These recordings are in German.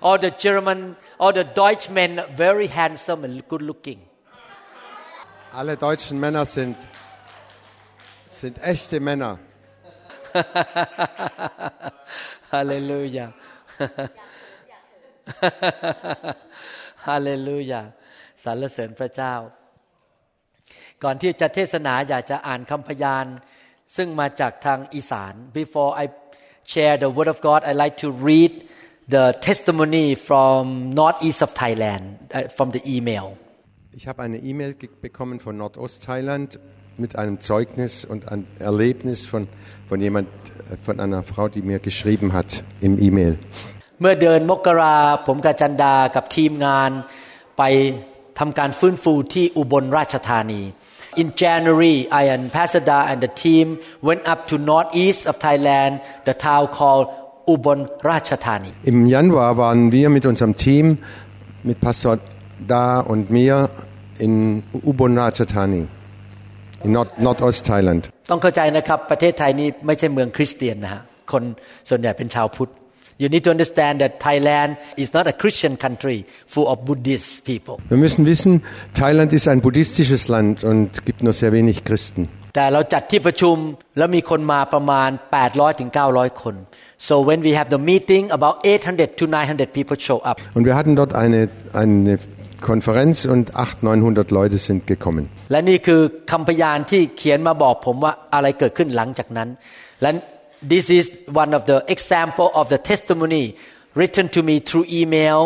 all the German, all the Deutsch men very handsome and good looking. Alle deutschen Männer sind, sind echte Männer. Hallelujah. Hallelujah. สรรเสริญพระเจ้า ก่อนที่จะเทศนาอยากจะอ่านคำพยาน ซึ่งมาจากทางอีสาน before I share the word of God I like to read the testimony from northeast of Thailand uh, from the email Ich habe eine E-Mail ge- bekommen von Nordostthailand mit einem Zeugnis und einem Erlebnis von, von jemand, äh, von einer Frau, die mir geschrieben hat im E-Mail. เมื่อเดือนมกราผมกับจันดากับทีมงานไปทำการฟื้นฟูที่อุบลราชธานี In January, I and Pastor Da and the team went up to northeast of Thailand, the town called Ubon Ratchathani. Im Januar waren wir mit unserem Team, mit Pastor Da und mir in Ubon Ratchathani, in Nord Nordostthailand. ต้องเข้าใจนะครับประเทศไทยนี้ไม่ใช่เมืองคริสเตียนนะฮะคนส่วนใหญ่เป็นชาวพุทธ You need to understand that Thailand is not a Christian country full of Buddhist people. Wir müssen wissen, Thailand ist ein buddhistisches Land und gibt nur sehr wenig Christen. แต่เราจัดที่ประชุมแล้วมีคนมาประมาณ 800ถึง900 คน so when we have the meeting about 800 to 900 people show up Und wir hatten dort eine, eine Konferenz und 800, 900 Leute sind gekommen. และนี่คือคำพยานที่เขียนมาบอกผมว่าอะไรเกิดขึ้นหลังจากนั้นและ this is one of the example of the testimony written to me through email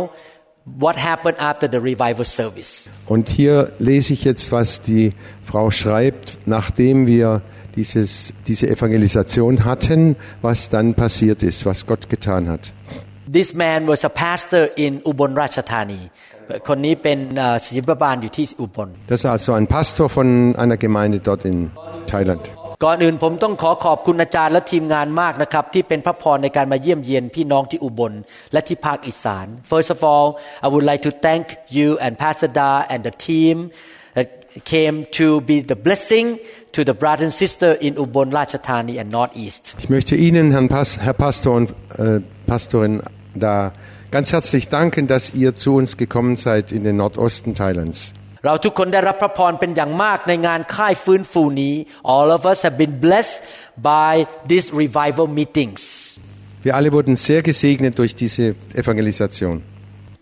what happened after the revival service Und hier lese ich jetzt, was die Frau schreibt, nachdem wir dieses, diese Evangelisation hatten, was dann passiert ist, was Gott getan hat. this man was a pastor in Ubon Ratchathani คนนี้เป็นเอ่อศิลปบาลอยู่ที่อุบล Das ist also ein Pastor von einer Gemeinde dort in Thailand. ก่อนอื่นผมต้องขอขอบคุณอาจารย์และทีมงานมากนะครับ ที่เป็นพระพรในการมาเยี่ยมเยียนพี่น้องที่อุบลและที่ภาคอีสาน First of all I would like to thank you and Pastor Da and the team that came to be the blessing to the brother and sister in Ubon Ratchathani and Northeast Ich möchte Ihnen, Herrn Pas Herr Pastor und äh, Pastorin, da ganz herzlich danken, dass ihr zu uns gekommen seid in den Nordosten Thailands. เราทุกคนได้รับพระพรเป็นอย่างมากในงานค่ายฟื้นฟูนี้ All of us have been blessed by these revival meetings Wir alle wurden sehr gesegnet durch diese Evangelisation.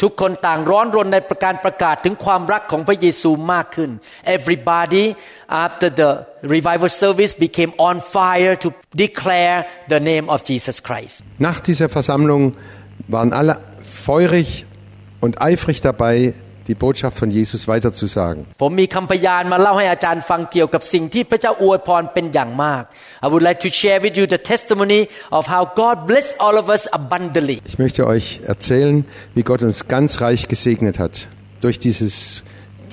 ทุกคนต่างร้อนรนในการประกาศถึงความรักของพระเยซูมากขึ้น Everybody after the revival service became on fire to declare the name of Jesus Christ Nach dieser Versammlung waren alle feurig und eifrig dabei, die Botschaft von Jesus weiterzusagen. ผมมีคำพยานมาเล่าให้อาจารย์ฟังเกี่ยวกับสิ่งที่พระเจ้าอวยพรเป็นอย่างมาก I would like to share with you the testimony of how God blessed all of us abundantly Ich möchte euch erzählen, wie Gott uns ganz reich gesegnet hat durch, dieses,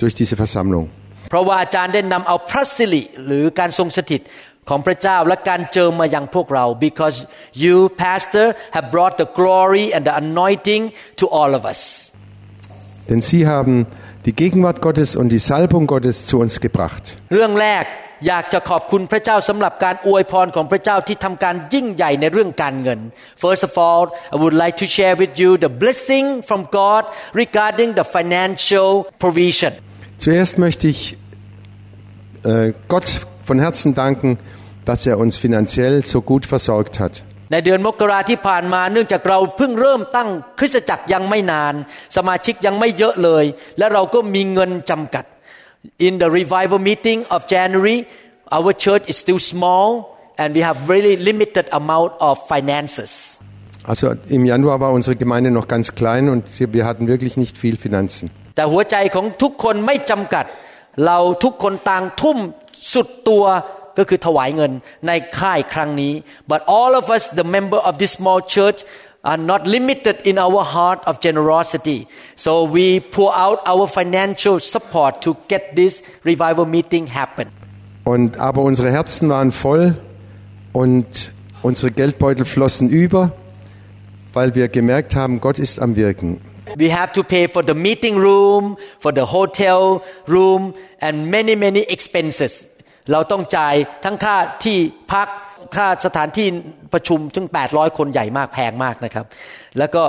durch diese Versammlung. เพราะว่าอาจารย์ได้นำเอาพระสิริหรือการทรงสถิตของพระเจ้าและการเจิมมายังพวกเรา because you pastor have brought the glory and the anointing to all of us Denn sie haben die Gegenwart Gottes und die Salbung Gottes zu uns gebracht. เรื่องแรกอยากจะขอบคุณพระเจ้าสำหรับการอวยพรของพระเจ้าที่ทำการยิ่งใหญ่ในเรื่องการเงิน First of all I would like to share with you the blessing from God regarding the financial provision Zuerst möchte ich äh, Gott von Herzen danken, dass er uns finanziell so gut versorgt hat. ในเดือนมกราที่ผ่านมาเนื่องจากเราเพิ่งเริ่มตั้งคริสตจักรยังไม่นาน สมาชิกยังไม่เยอะเลย และเราก็มีเงินจำกัด In the revival meeting of January our church is still small and we have really limited amount of finances Also im Januar war unsere Gemeinde noch ganz klein und wir hatten wirklich nicht viel Finanzen. แต่หัวใจของทุกคนไม่จำกัด เราทุกคนต่างทุ่มสุดตัว ก็คือถวายเงินในค่ายครั้งนี้ but all of us the member of this small church are not limited in our heart of generosity so we pour out our financial support to get this revival meeting happen Und, aber unsere Herzen waren voll und unsere Geldbeutel flossen über, weil wir gemerkt haben, Gott ist am Wirken. we have to pay for the meeting room for the hotel room and many many expenses เราต้องจ่ายทั้งค่าที่พักค่าสถานที่ประชุมถึง 800 คนใหญ่มากแพงมากนะครับ แล้วก็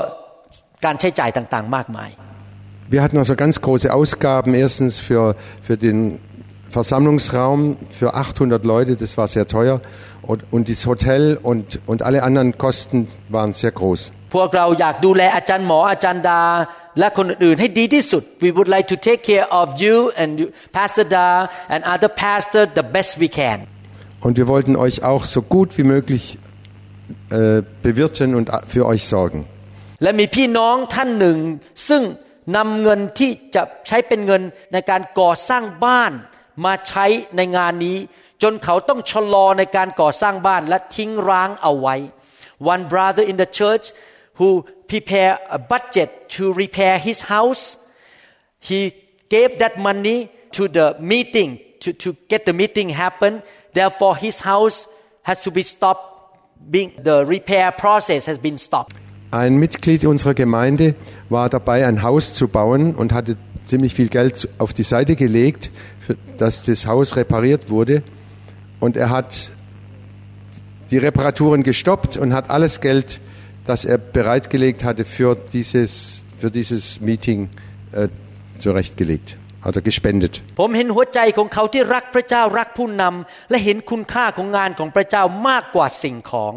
การใช้จ่ายต่างๆ มากมาย Wir hatten also ganz große Ausgaben. Erstens für, für den Versammlungsraum für 800 Leute, das war sehr teuer. Und, und das Hotel und, und alle anderen Kosten waren sehr groß. พวกเราอยากดูแลอาจารย์หมออาจารย์ดา และคนอื่นๆให้ดีที่สุด We would like to take care of you and you- Pastor Da and other pastor the best we can Und wir wollten euch auch so gut wie möglich äh, bewirten und für euch sorgen. และมีพี่น้องท่านหนึ่ง ซึ่งนำเงินที่จะใช้เป็นเงินในการก่อสร้างบ้านมาใช้ในงานนี้ จนเขาต้องชะลอในการก่อสร้างบ้านและทิ้งร้างเอาไว้ One brother in the church who prepare a budget to repair his house. He gave that money to the meeting to, to get the meeting happen. Therefore his house has to be stopped being the repair process has been stopped. Ein Mitglied unserer Gemeinde war dabei, ein Haus zu bauen und hatte ziemlich viel Geld auf die Seite gelegt, dass das Haus repariert wurde. Und er hat die Reparaturen gestoppt und hat alles Geld, das er bereitgelegt hatte, für dieses, für dieses Meeting äh, zurechtgelegt. Hat er gespendet. ผมเห็นหัวใจของเขาที่รักพระเจ้ารักผู้นำและเห็นคุณค่าของงานของพระเจ้ามากกว่าสิ่งของ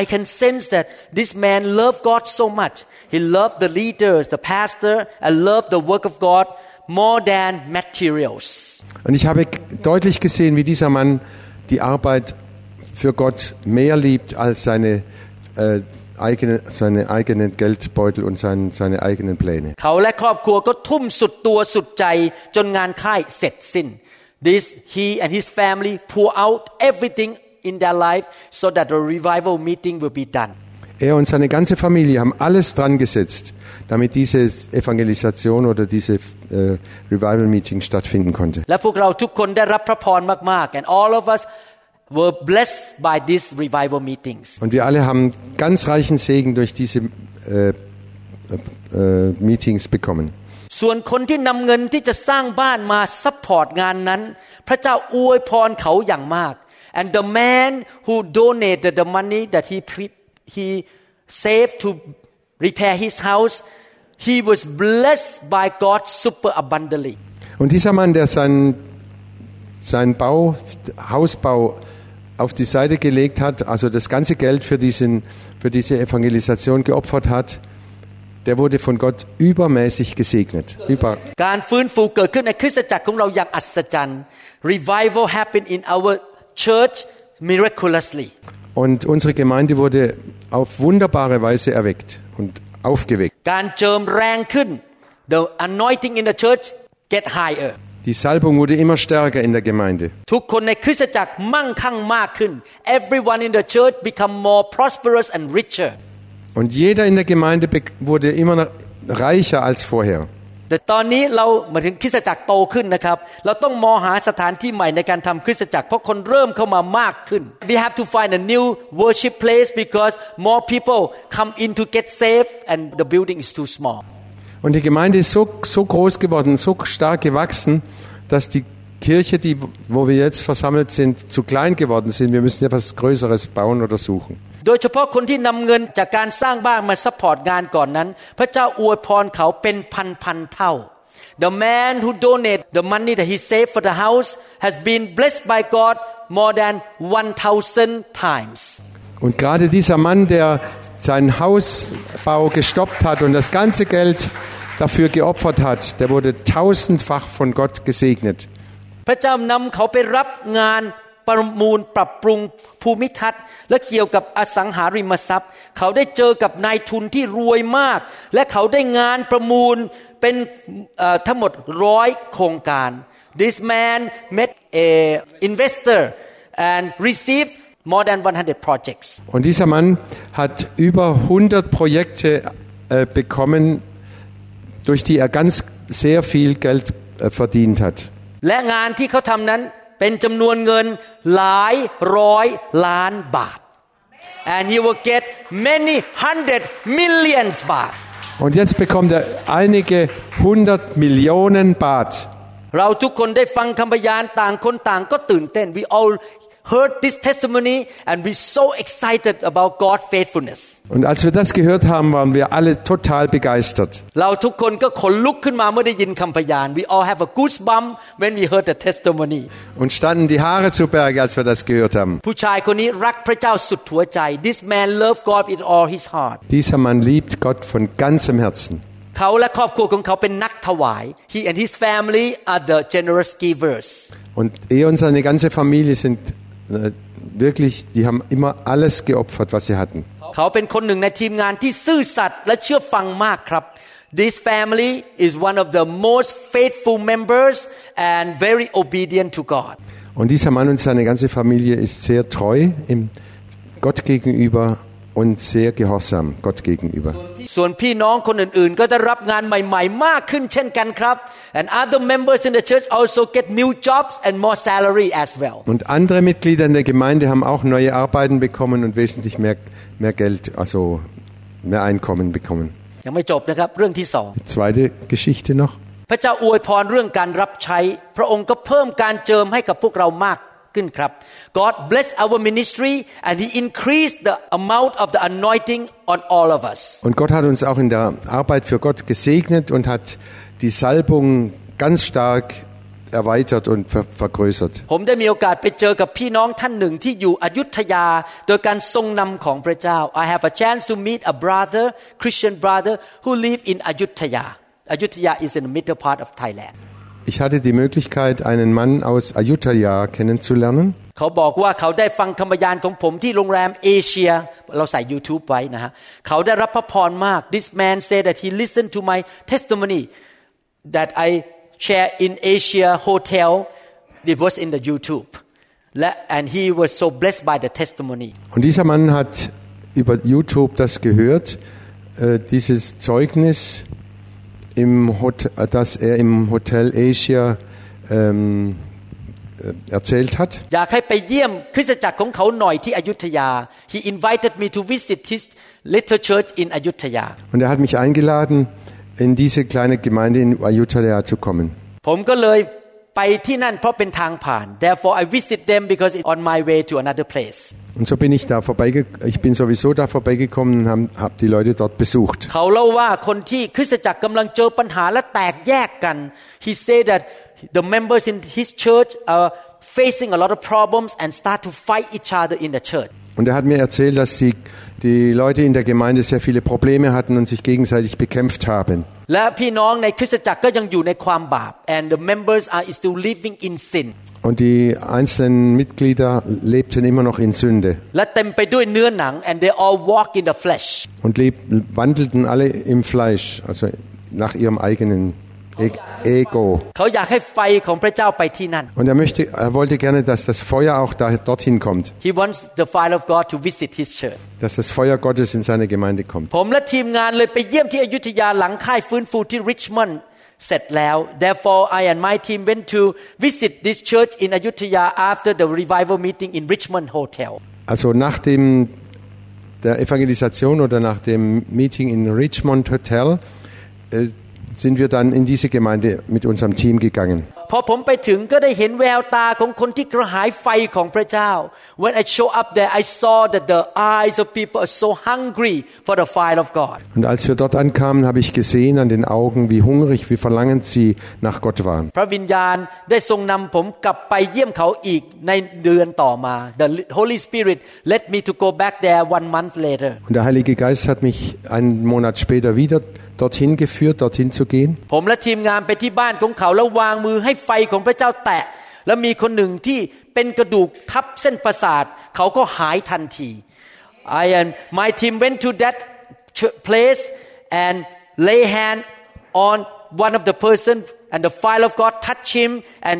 I can sense that this man loved God so much he loved the leaders the pastor and loved the work of God more than materials Und ich habe deutlich gesehen, wie dieser Mann die Arbeit für Gott mehr liebt als seine, äh, eigene, seine eigenen Geldbeutel und sein, seine eigenen Pläne. เขาและครอบครัวก็ทุ่มสุดตัวสุดใจจนงานค่ายเสร็จสิ้น This he and his family pour out everything in their life so that the revival meeting will be done Er und seine ganze Familie haben alles dran gesetzt, damit diese Evangelisation oder diese äh, Revival-Meeting stattfinden konnte. แ ละพวกเราทุกคนได้รับพระพรมากๆ and all of us were blessed by these revival meetings Und wir alle haben ganz reichen Segen durch diese äh, äh, Meetings bekommen. ส่วนคนที่นำเงินที่จะสร้างบ้านมาซัพพอร์ตงานนั้น พระเจ้าอวยพรเขาอย่างมาก and the man who donated the money that he pre- he saved to repair his house he was blessed by God super abundantly Und dieser Mann, der seinen, seinen Bau, Hausbau auf die Seite gelegt hat, also das ganze Geld für, diesen, für diese Evangelisation geopfert hat, der wurde von Gott übermäßig gesegnet. Über Revival happened in our church miraculously. Und unsere Gemeinde wurde auf wunderbare Weise erweckt und aufgeweckt. The anointing in the church get higher. Die Salbung wurde immer stärker in der Gemeinde. ทุกคนในคริสตจักรมั่งคั่งมากขึ้น everyone in the church become more prosperous and richer Und jeder in der Gemeinde be- wurde immer noch reicher als vorher. แต่ตอนนี้เราหมายถึงคริสตจักรโตขึ้นนะครับ เราต้องมองหาสถานที่ใหม่ในการทำคริสตจักรเพราะคนเริ่มเข้ามามากขึ้น we have to find a new worship place because more people come in to get saved and the building is too small Und die Gemeinde ist so, so groß geworden, so stark gewachsen, dass die Kirche, die, wo wir jetzt versammelt sind, zu klein geworden sind. Wir müssen etwas Größeres bauen oder suchen. โดยเฉพาะคนที่นำเงินจากการสร้างบ้านมาซัพพอร์ตงานก่อนนั้น พระเจ้าอวยพรเขาเป็นพันพันๆเท่า The man who donate the money that he saved for the house has been blessed by God more than 1000 times Und gerade dieser Mann, der seinen Hausbau gestoppt hat und das ganze Geld dafür geopfert hat, der wurde tausendfach von Gott gesegnet. พระเจ้านำเขาไปรับงานประมูลปรับปรุงภูมิทัศน์ และเกี่ยวกับอสังหาริมทรัพย์ เขาได้เจอกับนายทุนที่รวยมาก และเขาได้งานประมูลเป็นเอ่อทั้งหมดร้อยโครงการ This man met a investor and received more than 100 projects Und dieser Mann hat über 100 Projekte äh, bekommen, durch die er ganz sehr viel Geld äh, verdient hat. และงานที่เขาทำนั้นเป็นจำนวนเงินหลายร้อยล้านบาท and he will get many hundred millions บาท Und jetzt bekommt er einige hundert Millionen Baht. เราทุกคนได้ฟังคำพยานต่างคนต่างก็ตื่นเต้น we all heard this testimony and we so excited about God's faithfulness Und als wir das gehört haben, waren wir alle total begeistert. เราทุกคนก็ขนลุกขึ้นมาเมื่อได้ยินคำพยาน we all have a goosebump when we heard the testimony Und standen die Haare zu Berge, als wir das gehört haben. ผู้ชายคนนี้รักพระเจ้าสุดหัวใจ this man loved God with all his heart Dieser Mann liebt Gott von ganzem Herzen. เขาและครอบครัวของเขาเป็นนักถวาย he and his family are the generous givers Und er und seine ganze Familie sind äh, wirklich, die haben immer alles geopfert, was sie hatten. เขาเป็นคนหนึ่งในทีมงานที่ซื่อสัตย์และเชื่อฟังมากครับ This family is one of the most faithful members and very obedient to God. Und dieser Mann und seine ganze Familie ist sehr treu im Gott gegenüber und sehr gehorsam Gott gegenüber. ส่วนพี่น้องคนอื่นๆ ก็ได้รับงานใหม่ๆ มากขึ้นเช่นกันครับ and other members in the church also get new jobs and more salary as well Und andere Mitglieder in der Gemeinde haben auch neue Arbeiten bekommen und wesentlich mehr, mehr Geld, also mehr Einkommen bekommen. ยังไม่จบนะครับ เรื่องที่สอง Die zweite Geschichte noch. พระเจ้าอวยพรเรื่องการรับใช้ พระองค์ก็เพิ่มการเจิมให้กับพวกเรามาก ขึ้นครับ God bless our ministry and He increased the amount of the anointing on all of us Und Gott hat uns auch in der Arbeit für Gott gesegnet und hat die Salbung ganz stark erweitert und ver vergrößert. ผมได้มีโอกาสไปเจอกับพี่น้องท่านหนึ่งที่อยู่อยุธยา โดยการทรงนำของพระเจ้า I have a chance to meet a brother Christian brother who live in Ayutthaya Ayutthaya is in the middle part of Thailand Ich hatte die Möglichkeit, einen Mann aus Ayutthaya kennenzulernen. เขาบอกว่าเขาได้ฟังคำพยานของผมที่โรงแรมเอเชีย เราใส่ YouTube ไว้นะฮะเขาได้รับพระพรมาก This man said that he listened to my testimony that I share in Asia Hotel it was in the YouTube และ and he was so blessed by the testimony Und dieser Mann hat über YouTube das gehört, äh, dieses Zeugnis, im Hot äh, das er im Hotel Asia ähm, äh, erzählt hat. อยากให้ไปเยี่ยมคริสตจักรของเขาหน่อยที่อยุธยา He invited me to visit his little church in Ayutthaya Und er hat mich eingeladen, in diese kleine Gemeinde in Ayutthaya zu kommen. ผมก็เลย ไปที่นั่นเพราะเป็นทางผ่าน Therefore I visit them because it's on my way to another place Und so bin ich da vorbeige ich bin sowieso da vorbeigekommen und habe hab die Leute dort besucht. เขาเล่าว่าคนที่คริสตจักรกำลังเจอปัญหาและแตกแยกกัน He said that the members in his church are facing a lot of problems and start to fight each other in the church Und er hat mir erzählt, dass die, die Leute in der Gemeinde sehr viele Probleme hatten und sich gegenseitig bekämpft haben. Und die einzelnen Mitglieder lebten immer noch in Sünde. Und wandelten alle im Fleisch, also nach ihrem eigenen Fleisch. Ego. เขาอยากให้ไฟของพระเจ้าไปที่นั่น Und er, möchte, er wollte gerne, dass das Feuer auch da, dorthin kommt, He wants the fire of God to visit his church dass das Feuer Gottes in seine Gemeinde kommt. ผมและทีมงานเลยไปเยี่ยมที่อยุธยาหลังค่ายฟื้นฟูที่ริชมอนด์เสร็จแล้ว therefore I and my team went to visit this church in Ayutthaya after the revival meeting in Richmond Hotel Also nach dem, der Evangelisation oder nach dem Meeting in Richmond Hotel äh, sind wir dann in diese Gemeinde mit unserem Team gegangen. Und als wir dort ankamen, habe ich gesehen an den Augen, wie hungrig, wie verlangend sie nach Gott waren. Und der Heilige Geist hat mich einen Monat später wieder dorthin geführt, dorthin zu gehen. ผมและทีมงานไปที่บ้านของเขาแล้ววางมือให้ไฟของพระเจ้าแตะ แล้วมีคนหนึ่งที่เป็นกระดูกทับเส้นประสาทเขาก็หายทันที I and my team went to that ch- place and lay hand on one of the person and the fire of God touched him and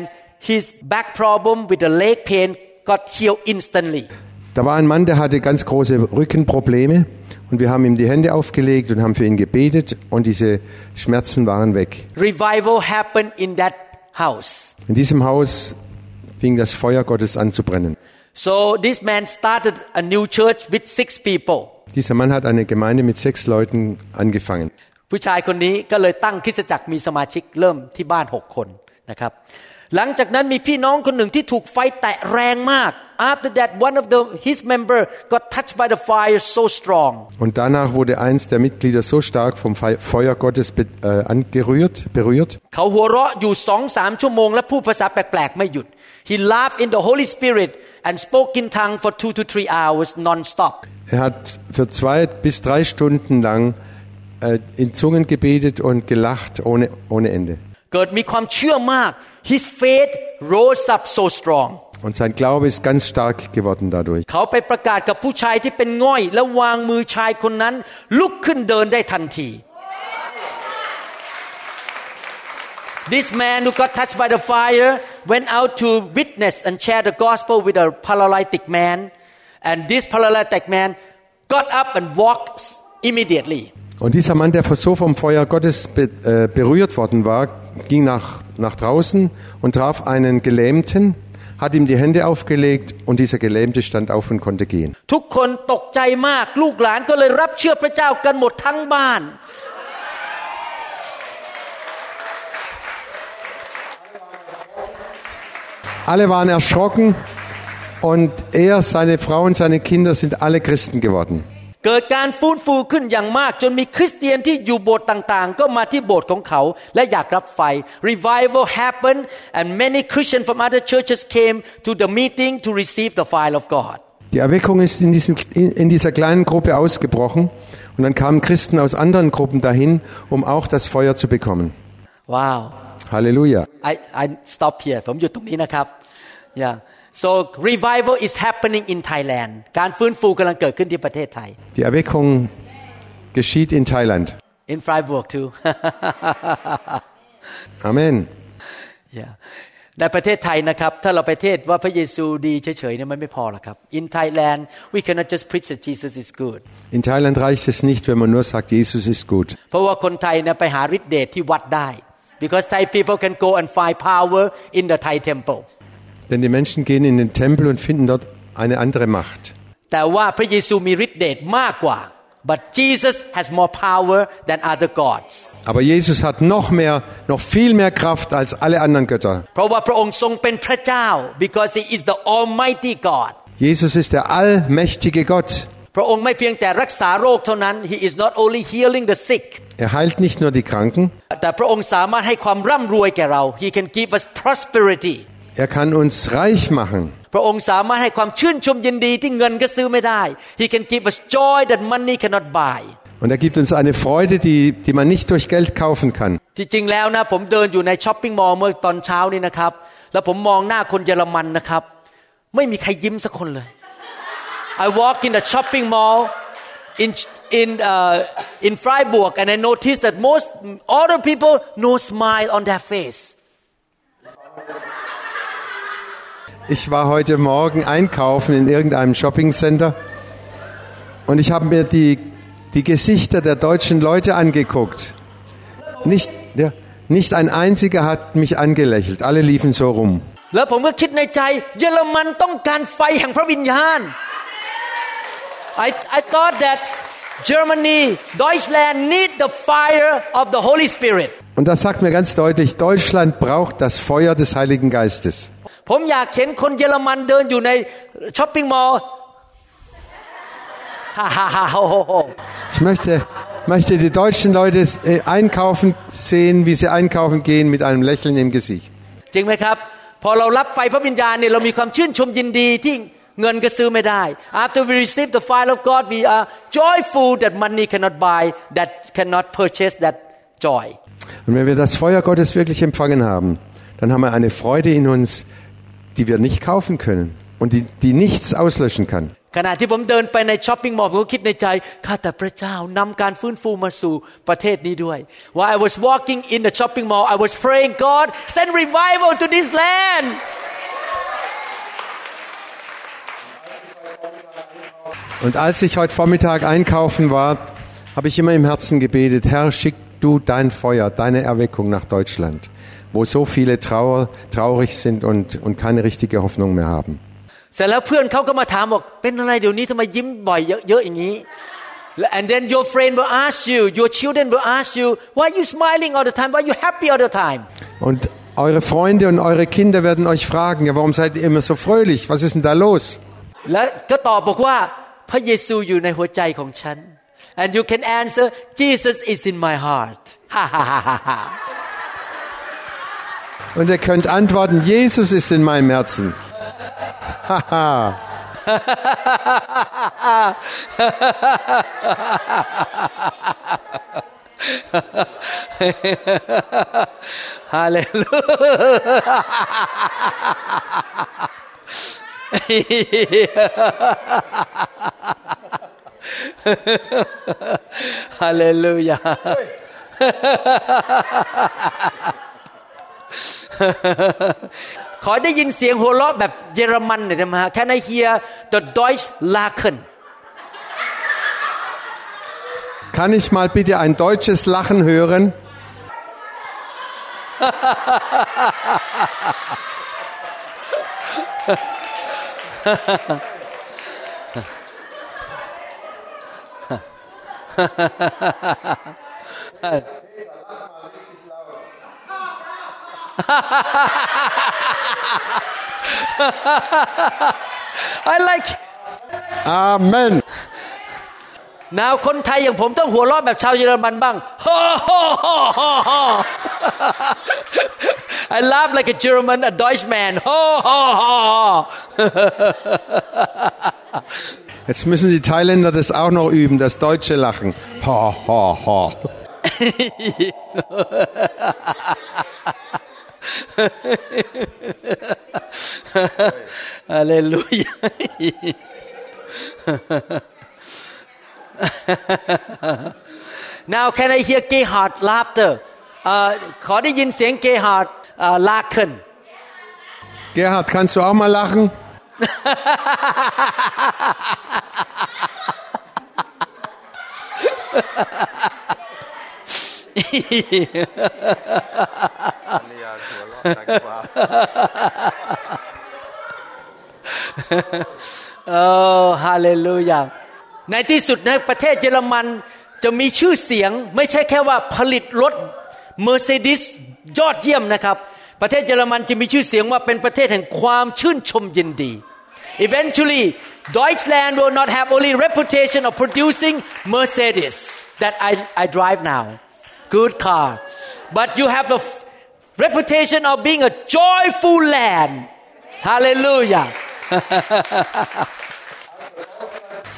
his back problem with the leg pain got healed instantly Da war ein Mann, der hatte ganz große Rückenprobleme und wir haben ihm die Hände aufgelegt und haben für ihn gebetet und diese Schmerzen waren weg. revival happened in that house In diesem Haus fing das Feuer Gottes an zu brennen. so this man started a new church with six people Dieser Mann hat eine Gemeinde mit sechs Leuten angefangen. ผู้ชายคนนี้ก็เลยตั้งคริสตจักรมีสมาชิกเริ่มที่บ้านหกคนนะครับ หลังจากนั้นมีพี่น้องคนหนึ่งที่ถูกไฟแตะแรงมาก after that one of the his member got touched by the fire so strong Und danach wurde eins der Mitglieder so stark vom Fe- Feuer Gottes be äh, angerührt, berührt. เขาหัวเราะอยู่สองสามชั่วโมงและพูดภาษาแปลกๆไม่หยุด He laughed in the Holy Spirit and spoke in tongue for two to three hours non-stop Er hat für zwei bis drei Stunden lang äh, in Zungen gebetet und gelacht ohne, ohne Ende. เกิดมีความเชื่อมาก His faith rose up so strong Und sein Glaube ist ganz stark geworden dadurch. This man who got touched by the fire went out to witness and share the gospel with a paralytic man. And this paralytic man got up and walked immediately. Und dieser Mann, der so vom Feuer Gottes äh, berührt worden war, ging nach, nach draußen und traf einen Gelähmten hat ihm die Hände aufgelegt und dieser Gelähmte stand auf und konnte gehen. Alle waren erschrocken und er, seine Frau und seine Kinder sind alle Christen geworden. เกิดการฟื้นฟูขึ้นอย่างมาก จนมีคริสเตียนที่อยู่โบสถ์ต่างๆ ก็มาที่โบสถ์ของเขา และอยากรับไฟ revival happened and many Christians from other churches came to the meeting to receive the fire of God Die Erweckung ist in, diesen, in dieser kleinen Gruppe ausgebrochen und dann kamen Christen aus anderen Gruppen dahin, um auch das Feuer zu bekommen. ว้าว Halleluja. I I stop here ผมหยุดตรงนี้นะครับ yeah so revival is happening in Thailand การฟื้นฟูกำลังเกิดขึ้นที่ประเทศไทย Die Erweckung geschieht in Thailand. in Freiburg too Amen. yeah ในประเทศไทยนะครับ ถ้าเราไปเทศว่าพระเยซูดีเฉยๆเนี่ยมันไม่พอหรอกครับ In Thailand we cannot just preach that Jesus is good In Thailand reicht es nicht, wenn man nur sagt, Jesus ist gut. เพราะว่าคนไทยเนี่ยไปหาฤทธิเดชที่วัดได้ because Thai people can go and find power in the Thai temple Denn die Menschen gehen in den Tempel und finden dort eine andere Macht. แต่ว่าพระเยซูมีฤทธิเดชมากกว่า but Jesus has more power than other gods Aber Jesus hat noch mehr, noch viel mehr Kraft als alle anderen Götter. เพราะว่าพระองค์ทรงเป็นพระเจ้า because he is the almighty God Jesus ist der allmächtige Gott. พระองค์ไม่เพียงแต่รักษาโรคเท่านั้น he is not only healing the sick Er heilt nicht nur die Kranken, แต่พระองค์สามารถให้ความร่ำรวยแก่เรา he can give us prosperity er kann uns reich machen. พระองค์สามารถให้ความชื่นชมยินดีที่เงินก็ซื้อไม่ได้ he can give us joy that money cannot buy Und er gibt uns eine Freude, die, die man nicht durch Geld kaufen kann. ที่จริงแล้วนะผมเดินอยู่ในช้อปปิ้งมอลล์เมื่อตอนเช้านี่นะครับ แล้วผมมองหน้าคนเยอรมันนะครับ ไม่มีใครยิ้มสักคนเลย I walk in the shopping mall in in uh, in Freiburg and I noticed that most other people no smile on their face ich war heute Morgen einkaufen in irgendeinem Shoppingcenter und ich habe mir die, die Gesichter der deutschen Leute angeguckt. Nicht, ja, nicht ein einziger hat mich angelächelt. Alle liefen so rum. I, I thought that Germany, Deutschland need the fire of the Holy Spirit. Und das sagt mir ganz deutlich, Deutschland braucht das Feuer des Heiligen Geistes. ผมอยากเห็นคนเยอรมันเดินอยู่ในช้อปปิ้งมอลล์ ฮ่าฮ่าฮ่าโฮโฮโฮ Ich möchte, möchte die deutschen Leute äh, einkaufen sehen, wie sie einkaufen gehen mit einem Lächeln im Gesicht. จริงไหมครับ พอเรารับไฟพระวิญญาณเนี่ยเรามีความชื่นชมยินดีที่เงินก็ซื้อไม่ได้ After we receive the fire of God we are joyful that money cannot buy that cannot purchase that joy Und wenn wir das Feuer Gottes wirklich empfangen haben, dann haben wir eine Freude in uns, die wir nicht kaufen können und die, die nichts auslöschen kann. ขณะที่ผมเดินไปในช้อปปิ้งมอลล์ผมก็คิดในใจข้าแต่พระเจ้านำการฟื้นฟูมาสู่ประเทศนี้ด้วย While I was walking in the shopping mall I was praying God send revival to this land Und als ich heute Vormittag einkaufen war, habe ich immer im Herzen gebetet, Herr, schick du dein Feuer, deine Erweckung nach Deutschland, wo so viele Trauer, traurig sind und, und keine richtige Hoffnung mehr haben. เสร็จแล้วเพื่อนเขาก็มาถามบอกเป็นอะไรเดี๋ยวนี้ทำไมยิ้มบ่อยเยอะๆอย่างนี้ and then your friend will ask you your children will ask you why you smiling all the time why you happy all the time Und Eure Freunde und eure Kinder werden euch fragen, ja, warum seid ihr immer so fröhlich? Was ist denn da los? และก็ตอบบอกว่าพระเยซูอยู่ในหัวใจของฉัน and you can answer Jesus is in my heart ฮ่าฮ่าฮ่าฮ่าฮ่า Und ihr könnt antworten, Jesus ist in meinem Herzen. Haha. Halleluja. h ขอได้ยินเสียงหัวเราะแบบเยอรมันหน่อยได้ไหมฮะ Can I hear the Deutsch Lachen Kann ich mal bitte ein deutsches Lachen hören? I like Amen. นาวคนไทยอย่างผมต้องหัวเราะแบบชาวเยอรมันบ้าง I laugh like a German a Deutschman Jetzt müssen die Thailänder das auch noch üben, das deutsche Lachen. Ha, ha, ha. Halleluja Now can I hear Gerhard laughter เอ่อขอได้ยินเสียง Gerhard เอ่อ lachen Gerhard, kannst du auch mal lachen? โอ้ฮาเลลูยาในที่สุดในประเทศเยอรมันจะมีชื่อเสียงไม่ใช่แค่ว่าผลิตรถเมอร์เซเดสยอดเยี่ยมนะครับ ประเทศเยอรมันจะมีชื่อเสียงว่าเป็นประเทศแห่งความชื่นชมยินดี eventually Deutschland will not have only reputation of producing Mercedes that I I drive now good car but you have a reputation of being a joyful land Hallelujah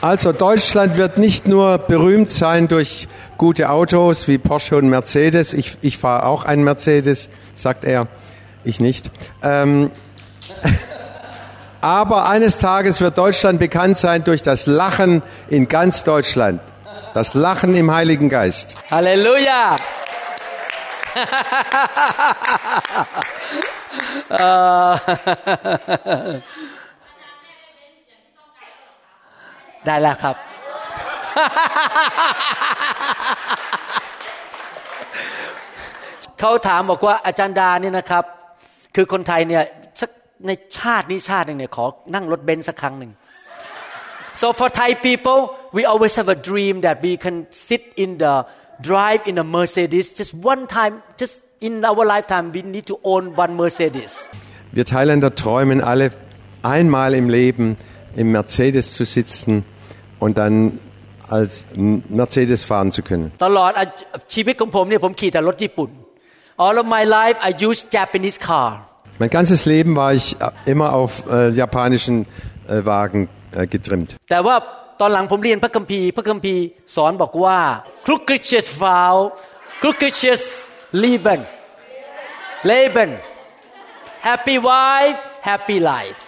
Also Deutschland wird nicht nur berühmt sein durch gute Autos wie Porsche und Mercedes. Ich, ich fahre auch einen Mercedes, sagt er. Ich nicht. Ähm, aber eines Tages wird Deutschland bekannt sein durch das Lachen in ganz Deutschland. Das Lachen im Heiligen Geist. Halleluja! ได้แล้วครับ เขาถามบอกว่าอาจารย์ดาเนี่ยนะครับ คือคนไทยเนี่ยสักในชาตินี้ชาติหนึ่งเนี่ยขอนั่งรถเบนซ์สักครั้งหนึ่ง so for Thai people we always have a dream that we can sit in the drive in a Mercedes just one time just in our lifetime we need to own one Mercedes Wir Thailänder träumen alle einmal im Leben im Mercedes zu sitzen und dann als Mercedes fahren zu können. ตลอดชีวิตของผมเนี่ยผมขี่แต่รถญี่ปุ่น all of my life I use Japanese car Mein ganzes Leben war ich immer auf äh, japanischen äh, Wagen äh, getrimmt. แต่ว่า ตอนหลังผมเรียนพระคัมภีร์ พระคัมภีร์สอนบอกว่าครุกริชสฟาวครุกริชสลีเบนเลเบน happy wife happy life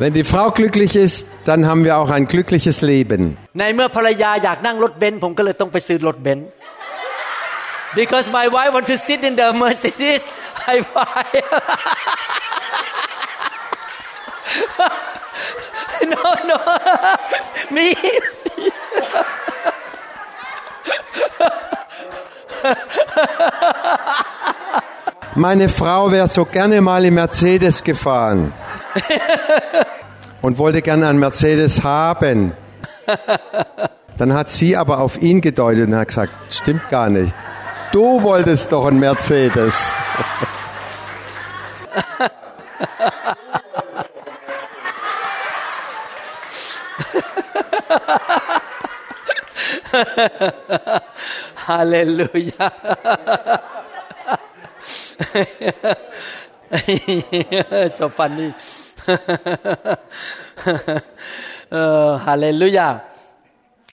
Wenn die Frau glücklich ist, dann haben wir auch ein glückliches Leben. ในเมื่อภรรยาอยากนั่งรถเบนซ์ผมก็เลยต้องไปซื้อรถเบนซ์ because my wife want to sit in the Mercedes I buy no no me. Meine Frau wäre so gerne mal im Mercedes gefahren und wollte gerne einen Mercedes haben. Dann hat sie aber auf ihn gedeutet und hat gesagt, stimmt gar nicht. Du wolltest doch einen Mercedes. ฮาเลลูยาสฟันนี่ฮาเลลูยา